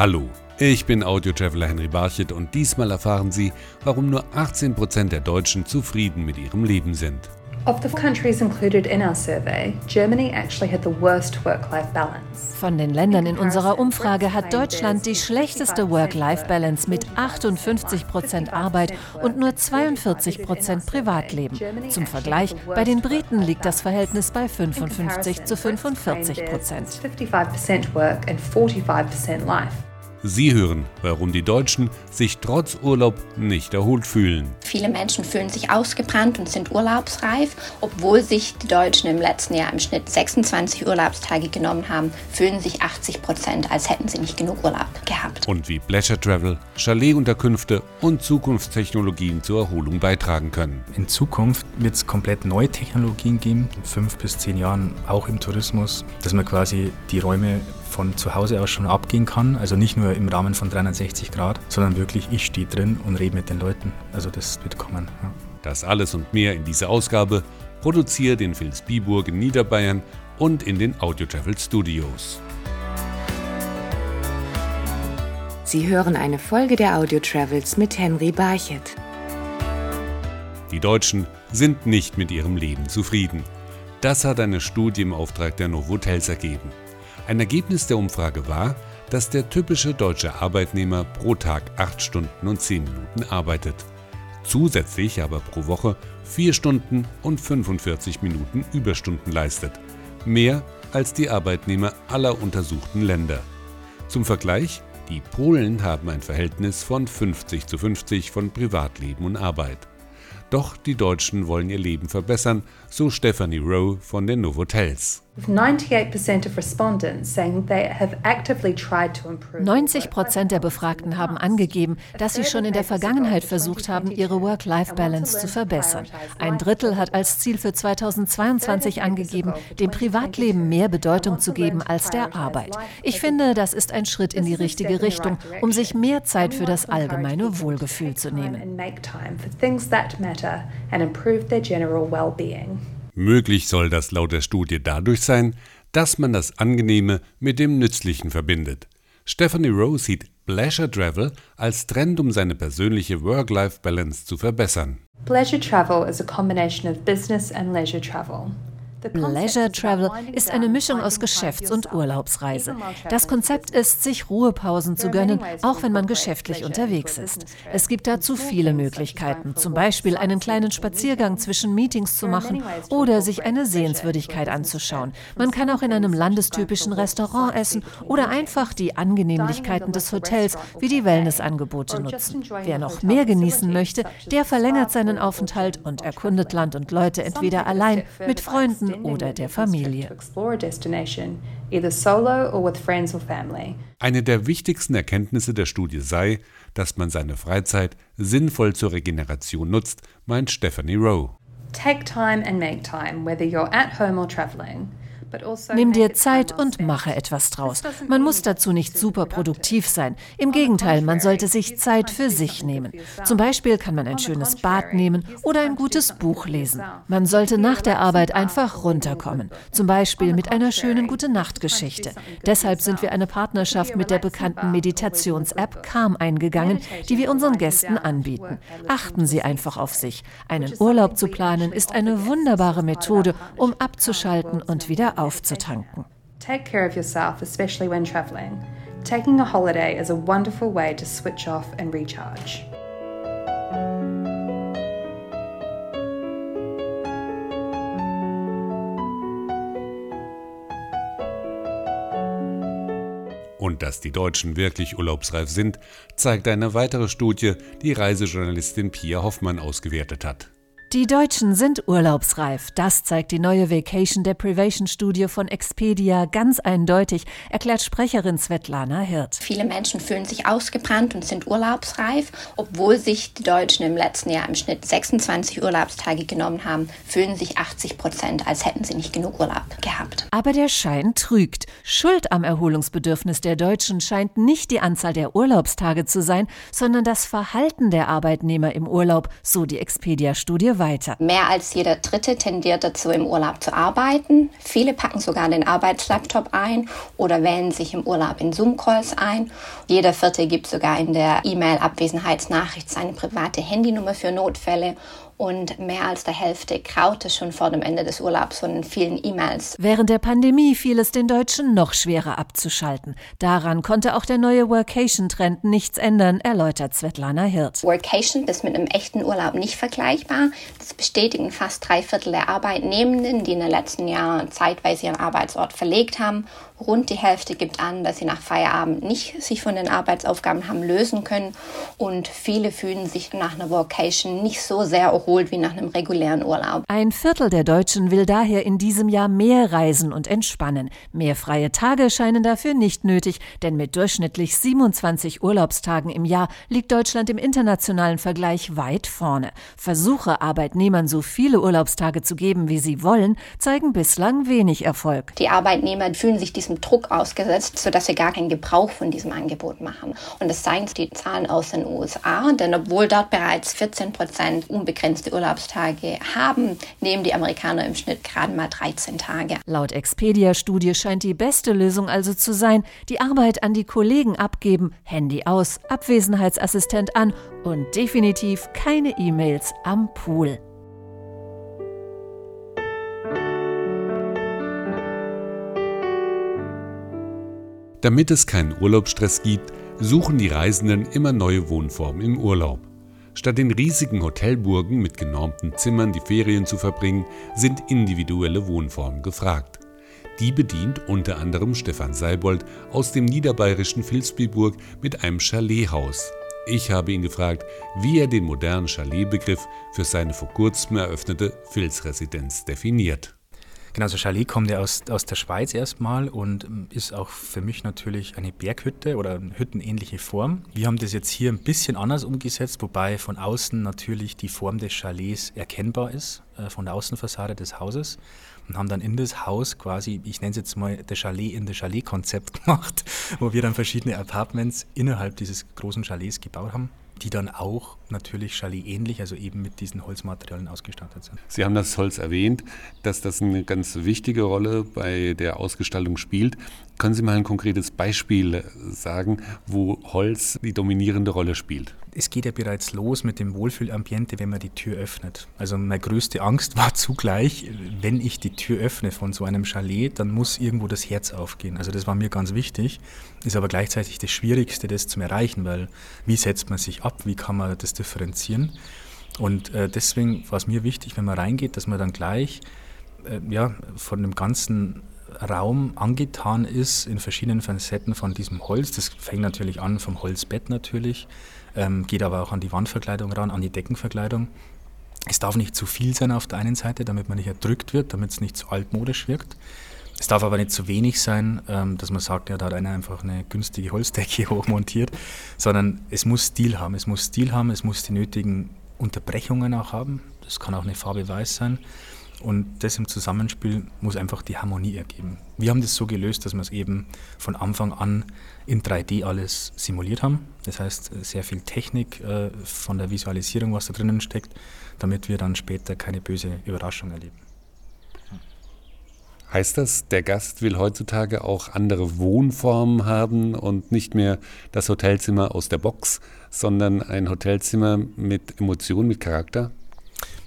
Hallo, ich bin Audio-Traveler Henry Barchet und diesmal erfahren Sie, warum nur 18% der Deutschen zufrieden mit ihrem Leben sind. Of the countries included in our survey, Germany actually had the worst work-life balance. Von den Ländern in unserer Umfrage hat Deutschland die schlechteste Work-Life-Balance mit 58 Prozent Arbeit und nur 42 Prozent Privatleben. Zum Vergleich, bei den Briten liegt das Verhältnis bei 55 zu 45 Prozent. 55% work and 45% life. Sie hören, warum die Deutschen sich trotz Urlaub nicht erholt fühlen. Viele Menschen fühlen sich ausgebrannt und sind urlaubsreif. Obwohl sich die Deutschen im letzten Jahr im Schnitt 26 Urlaubstage genommen haben, fühlen sich 80 Prozent, als hätten sie nicht genug Urlaub gehabt. Und wie Pleasure Travel, Chaletunterkünfte und Zukunftstechnologien zur Erholung beitragen können. In Zukunft wird es komplett neue Technologien geben, in fünf bis zehn Jahren auch im Tourismus, dass man quasi die Räume von zu Hause aus schon abgehen kann. Also nicht nur im Rahmen von 360 Grad, sondern wirklich ich stehe drin und rede mit den Leuten. Also das wird kommen. Ja. Das alles und mehr in dieser Ausgabe, produziert in Vilsbiburg in Niederbayern und in den Audio Travel Studios. Sie hören eine Folge der Audio Travels mit Henry Barchet. Die Deutschen sind nicht mit ihrem Leben zufrieden. Das hat eine Studie im Auftrag der Novotels ergeben. Ein Ergebnis der Umfrage war, dass der typische deutsche Arbeitnehmer pro Tag 8 Stunden und 10 Minuten arbeitet. Zusätzlich aber pro Woche 4 Stunden und 45 Minuten Überstunden leistet. Mehr als die Arbeitnehmer aller untersuchten Länder. Zum Vergleich, die Polen haben ein Verhältnis von 50 zu 50 von Privatleben und Arbeit. Doch die Deutschen wollen ihr Leben verbessern, so Stephanie Rowe von den Novotels. With 98% of respondents saying they have actively tried to improve. 90 Prozent der Befragten haben angegeben, dass sie schon in der Vergangenheit versucht haben, ihre Work-Life-Balance zu verbessern. Ein Drittel hat als Ziel für 2022 angegeben, dem Privatleben mehr Bedeutung zu geben als der Arbeit. Ich finde, das ist ein Schritt in die richtige Richtung, um sich mehr Zeit für das allgemeine Wohlgefühl zu nehmen. Möglich soll das laut der Studie dadurch sein, dass man das Angenehme mit dem Nützlichen verbindet. Stephanie Rowe sieht Pleasure Travel als Trend, um seine persönliche Work-Life-Balance zu verbessern. Pleasure travel is a combination of business and leisure travel. Leisure is Travel ist eine Mischung aus Geschäfts- und. Urlaubsreise. Das. Konzept ist, sich Ruhepausen zu gönnen, auch wenn man geschäftlich unterwegs ist. Es gibt dazu viele Möglichkeiten, zum Beispiel einen kleinen Spaziergang zwischen Meetings zu machen oder sich eine Sehenswürdigkeit anzuschauen. Man kann auch in einem landestypischen Restaurant essen oder einfach die Angenehmlichkeiten des Hotels wie die Wellnessangebote nutzen. Wer noch mehr genießen möchte, der verlängert seinen Aufenthalt und erkundet Land und Leute entweder allein, mit Freunden oder der Familie. To explore a destination, either solo or with friends or family. Eine der wichtigsten Erkenntnisse der Studie sei, dass man seine Freizeit sinnvoll zur Regeneration nutzt, meint Stephanie Rowe. Take time and make time, whether you're at home or traveling. Nimm dir Zeit und mache etwas draus. Man muss dazu nicht super produktiv sein. Im Gegenteil, man sollte sich Zeit für sich nehmen. Zum Beispiel kann man ein schönes Bad nehmen oder ein gutes Buch lesen. Man sollte nach der Arbeit einfach runterkommen. Zum Beispiel mit einer schönen Gute-Nacht-Geschichte. Deshalb sind wir eine Partnerschaft mit der bekannten Meditations-App Calm eingegangen, die wir unseren Gästen anbieten. Achten Sie einfach auf sich. Einen Urlaub zu planen ist eine wunderbare Methode, um abzuschalten und wieder aufzutanken. Take care of yourself, especially when traveling. Taking a holiday is a wonderful way to switch off and recharge. Und dass die Deutschen wirklich urlaubsreif sind, zeigt eine weitere Studie, die Reisejournalistin Pia Hoffmann ausgewertet hat. Die Deutschen sind urlaubsreif. Das zeigt die neue Vacation Deprivation Studie von Expedia ganz eindeutig, erklärt Sprecherin Svetlana Hirt. Viele Menschen fühlen sich ausgebrannt und sind urlaubsreif. Obwohl sich die Deutschen im letzten Jahr im Schnitt 26 Urlaubstage genommen haben, fühlen sich 80 Prozent, als hätten sie nicht genug Urlaub gehabt. Aber der Schein trügt. Schuld am Erholungsbedürfnis der Deutschen scheint nicht die Anzahl der Urlaubstage zu sein, sondern das Verhalten der Arbeitnehmer im Urlaub, so die Expedia-Studie weiter. Mehr als jeder Dritte tendiert dazu, im Urlaub zu arbeiten. Viele packen sogar den Arbeitslaptop ein oder wählen sich im Urlaub in Zoom-Calls ein. Jeder Vierte gibt sogar in der E-Mail-Abwesenheitsnachricht seine private Handynummer für Notfälle und mehr als der Hälfte kraute schon vor dem Ende des Urlaubs von vielen E-Mails. Während der Pandemie fiel es den Deutschen noch schwerer abzuschalten. Daran konnte auch der neue Workation-Trend nichts ändern, erläutert Svetlana Hirt. Workation ist mit einem echten Urlaub nicht vergleichbar. Das bestätigen fast drei Viertel der Arbeitnehmenden, die in den letzten Jahren zeitweise ihren Arbeitsort verlegt haben Rund die Hälfte gibt an, dass sie nach Feierabend nicht sich von den Arbeitsaufgaben haben lösen können und viele fühlen sich nach einer Vocation nicht so sehr erholt wie nach einem regulären Urlaub. Ein Viertel der Deutschen will daher in diesem Jahr mehr reisen und entspannen. Mehr freie Tage scheinen dafür nicht nötig, denn mit durchschnittlich 27 Urlaubstagen im Jahr liegt Deutschland im internationalen Vergleich weit vorne. Versuche, Arbeitnehmern so viele Urlaubstage zu geben, wie sie wollen, zeigen bislang wenig Erfolg. Die Arbeitnehmer fühlen sich diesem Druck ausgesetzt, sodass sie gar keinen Gebrauch von diesem Angebot machen. Und das zeigen die Zahlen aus den USA, denn obwohl dort bereits 14 Prozent unbegrenzte Urlaubstage haben, nehmen die Amerikaner im Schnitt gerade mal 13 Tage. Laut Expedia-Studie scheint die beste Lösung also zu sein, die Arbeit an die Kollegen abgeben, Handy aus, Abwesenheitsassistent an und definitiv keine E-Mails am Pool. Damit es keinen Urlaubsstress gibt, suchen die Reisenden immer neue Wohnformen im Urlaub. Statt in riesigen Hotelburgen mit genormten Zimmern die Ferien zu verbringen, sind individuelle Wohnformen gefragt. Die bedient unter anderem Stefan Seibold aus dem niederbayerischen Vilsbiburg mit einem Chalethaus. Ich habe ihn gefragt, wie er den modernen Chaletbegriff für seine vor kurzem eröffnete Vilsresidenz definiert. Genau, so Chalet kommt ja aus, aus der Schweiz erstmal und ähm, ist auch für mich natürlich eine Berghütte oder eine hüttenähnliche Form. Wir haben das jetzt hier ein bisschen anders umgesetzt, wobei von außen natürlich die Form des Chalets erkennbar ist, äh, von der Außenfassade des Hauses. Und haben dann in das Haus quasi, ich nenne es jetzt mal das Chalet in das Chalet-Konzept gemacht, wo wir dann verschiedene Apartments innerhalb dieses großen Chalets gebaut haben die dann auch natürlich Chalet ähnlich, also eben mit diesen Holzmaterialien ausgestattet sind. Sie haben das Holz erwähnt, dass das eine ganz wichtige Rolle bei der Ausgestaltung spielt. Können Sie mal ein konkretes Beispiel sagen, wo Holz die dominierende Rolle spielt? Es geht ja bereits los mit dem Wohlfühlambiente, wenn man die Tür öffnet. Also meine größte Angst war zugleich, wenn ich die Tür öffne von so einem Chalet, dann muss irgendwo das Herz aufgehen. Also das war mir ganz wichtig, ist aber gleichzeitig das Schwierigste, das zu erreichen, weil wie setzt man sich ab, wie kann man das differenzieren? Und äh, deswegen war es mir wichtig, wenn man reingeht, dass man dann gleich äh, ja, von dem ganzen Raum angetan ist in verschiedenen Facetten von diesem Holz. Das fängt natürlich an vom Holzbett natürlich, ähm, geht aber auch an die Wandverkleidung ran, an die Deckenverkleidung. Es darf nicht zu viel sein auf der einen Seite, damit man nicht erdrückt wird, damit es nicht zu altmodisch wirkt. Es darf aber nicht zu wenig sein, ähm, dass man sagt, ja, da hat einer einfach eine günstige Holzdecke hochmontiert, sondern es muss Stil haben. Es muss Stil haben, es muss die nötigen Unterbrechungen auch haben. Das kann auch eine Farbe weiß sein. Und das im Zusammenspiel muss einfach die Harmonie ergeben. Wir haben das so gelöst, dass wir es eben von Anfang an in 3D alles simuliert haben. Das heißt, sehr viel Technik äh, von der Visualisierung, was da drinnen steckt, damit wir dann später keine böse Überraschung erleben. Heißt das, der Gast will heutzutage auch andere Wohnformen haben und nicht mehr das Hotelzimmer aus der Box, sondern ein Hotelzimmer mit Emotion, mit Charakter?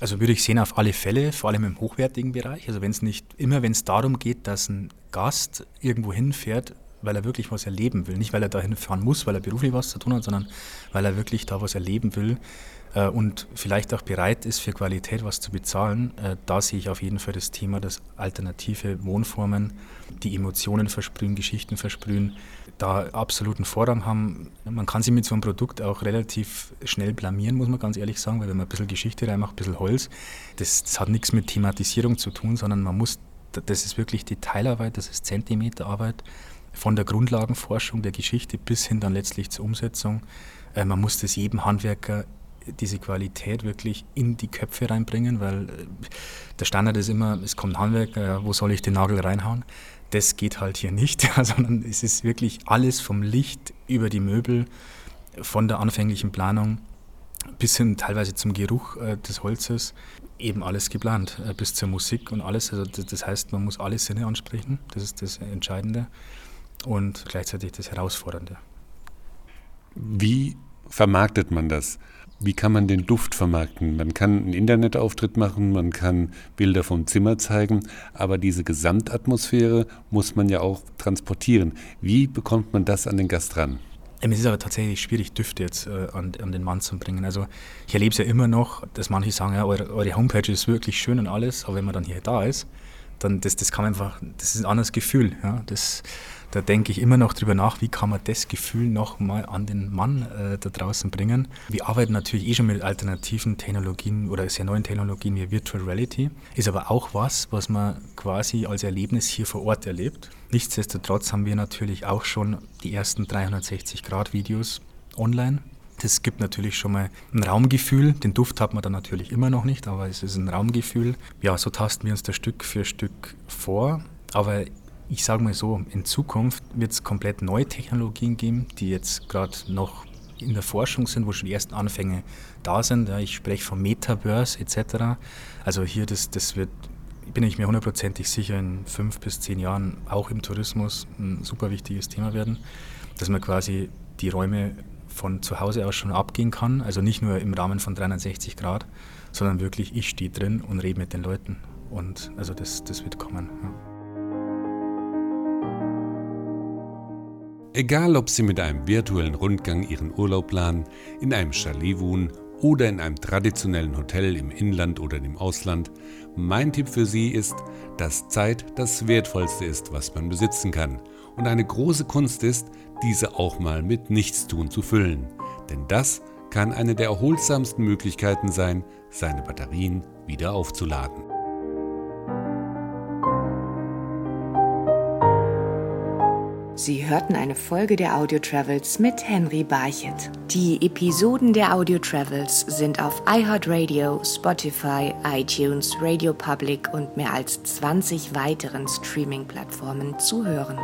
Also würde ich sehen auf alle Fälle, vor allem im hochwertigen Bereich. Also wenn es nicht, immer wenn es darum geht, dass ein Gast irgendwo hinfährt, weil er wirklich was erleben will. Nicht, weil er da hinfahren muss, weil er beruflich was zu tun hat, sondern weil er wirklich da was erleben will äh, und vielleicht auch bereit ist, für Qualität was zu bezahlen. Äh, da sehe ich auf jeden Fall das Thema, dass alternative Wohnformen, die Emotionen versprühen, Geschichten versprühen, da absoluten Vorrang haben. Man kann sich mit so einem Produkt auch relativ schnell blamieren, muss man ganz ehrlich sagen, weil wenn man ein bisschen Geschichte reinmacht, ein bisschen Holz, das, das hat nichts mit Thematisierung zu tun, sondern man muss, das ist wirklich Detailarbeit, das ist Zentimeterarbeit von der Grundlagenforschung der Geschichte bis hin dann letztlich zur Umsetzung. Äh, man muss das jedem Handwerker diese Qualität wirklich in die Köpfe reinbringen, weil äh, der Standard ist immer, es kommt ein Handwerker, wo soll ich den Nagel reinhauen? Das geht halt hier nicht, sondern es ist wirklich alles vom Licht über die Möbel, von der anfänglichen Planung bis hin teilweise zum Geruch äh, des Holzes, eben alles geplant, äh, bis zur Musik und alles. Also das, das, heißt, man muss alle Sinne ansprechen, das ist das Entscheidende und gleichzeitig das Herausfordernde. Wie vermarktet man das? Wie kann man den Duft vermarkten? Man kann einen Internetauftritt machen, man kann Bilder vom Zimmer zeigen, aber diese Gesamtatmosphäre muss man ja auch transportieren. Wie bekommt man das an den Gast ran? Es ist aber tatsächlich schwierig, Düfte jetzt äh, an, an, den Mann zu bringen. Also ich erlebe es ja immer noch, dass manche sagen, ja, eure, eure, Homepage ist wirklich schön und alles, aber wenn man dann hier da ist, dann das, das kann einfach, das ist ein anderes Gefühl. Ja? Das, da denke ich immer noch drüber nach, wie kann man das Gefühl nochmal an den Mann äh, da draußen bringen. Wir arbeiten natürlich eh schon mit alternativen Technologien oder sehr neuen Technologien wie Virtual Reality, ist aber auch was, was man quasi als Erlebnis hier vor Ort erlebt. Nichtsdestotrotz haben wir natürlich auch schon die ersten 360-Grad-Videos online. Das gibt natürlich schon mal ein Raumgefühl. Den Duft hat man dann natürlich immer noch nicht, aber es ist ein Raumgefühl. Ja, so tasten wir uns da Stück für Stück vor. Aber ich sage mal so, in Zukunft wird es komplett neue Technologien geben, die jetzt gerade noch in der Forschung sind, wo schon die ersten Anfänge da sind. Ja, ich spreche vom Metaverse etc. Also hier, das, das wird, bin ich mir hundertprozentig sicher, in fünf bis zehn Jahren auch im Tourismus ein super wichtiges Thema werden, dass man quasi die Räume von zu Hause aus schon abgehen kann, also nicht nur im Rahmen von 360 Grad, sondern wirklich ich stehe drin und rede mit den Leuten. Und also das, das wird kommen. Ja. Egal, ob Sie mit einem virtuellen Rundgang Ihren Urlaub planen, in einem Chalet wohnen oder in einem traditionellen Hotel im Inland oder im Ausland, mein Tipp für Sie ist, dass Zeit das Wertvollste ist, was man besitzen kann und eine große Kunst ist, diese auch mal mit Nichtstun zu füllen. Denn das kann eine der erholsamsten Möglichkeiten sein, seine Batterien wieder aufzuladen. Sie hörten eine Folge der Audio Travels mit Henry Barchet. Die Episoden der Audio Travels sind auf iHeartRadio, Spotify, iTunes, Radio Public und mehr als 20 weiteren Streaming-Plattformen zu hören.